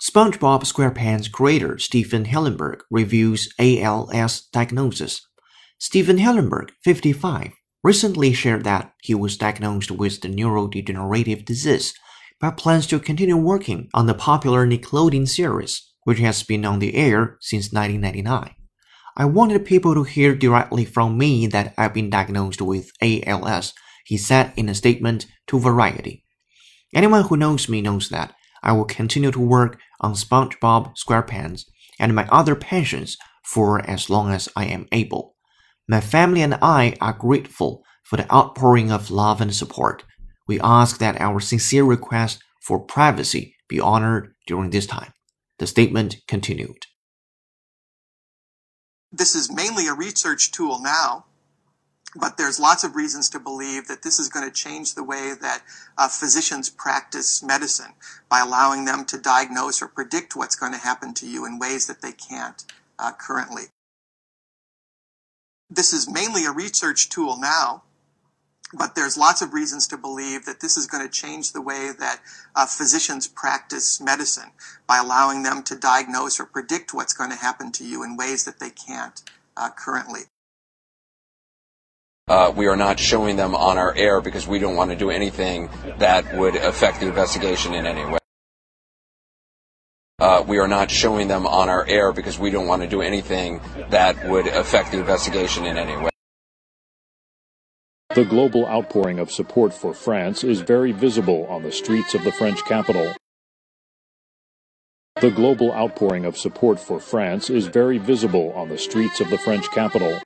SpongeBob SquarePants creator Stephen Hillenburg reviews ALS diagnosis. Stephen Hillenburg, 55, recently shared that he was diagnosed with the neurodegenerative disease, but plans to continue working on the popular Nickelodeon series, which has been on the air since 1999. I wanted people to hear directly from me that I've been diagnosed with ALS, he said in a statement to Variety. Anyone who knows me knows that I will continue to work on SpongeBob SquarePants and my other passions for as long as I am able. My family and I are grateful for the outpouring of love and support. We ask that our sincere request for privacy be honored during this time. The statement continued. This is mainly a research tool now, but there's lots of reasons to believe that this is going to change the way that uh, physicians practice medicine by allowing them to diagnose or predict what's going to happen to you in ways that they can't uh, currently. This is mainly a research tool now, but there's lots of reasons to believe that this is going to change the way that uh, physicians practice medicine by allowing them to diagnose or predict what's going to happen to you in ways that they can't uh, currently. Uh, we are not showing them on our air because we don't want to do anything that would affect the investigation in any way. Uh, we are not showing them on our air because we don't want to do anything that would affect the investigation in any way. The global outpouring of support for France is very visible on the streets of the French capital. The global outpouring of support for France is very visible on the streets of the French capital.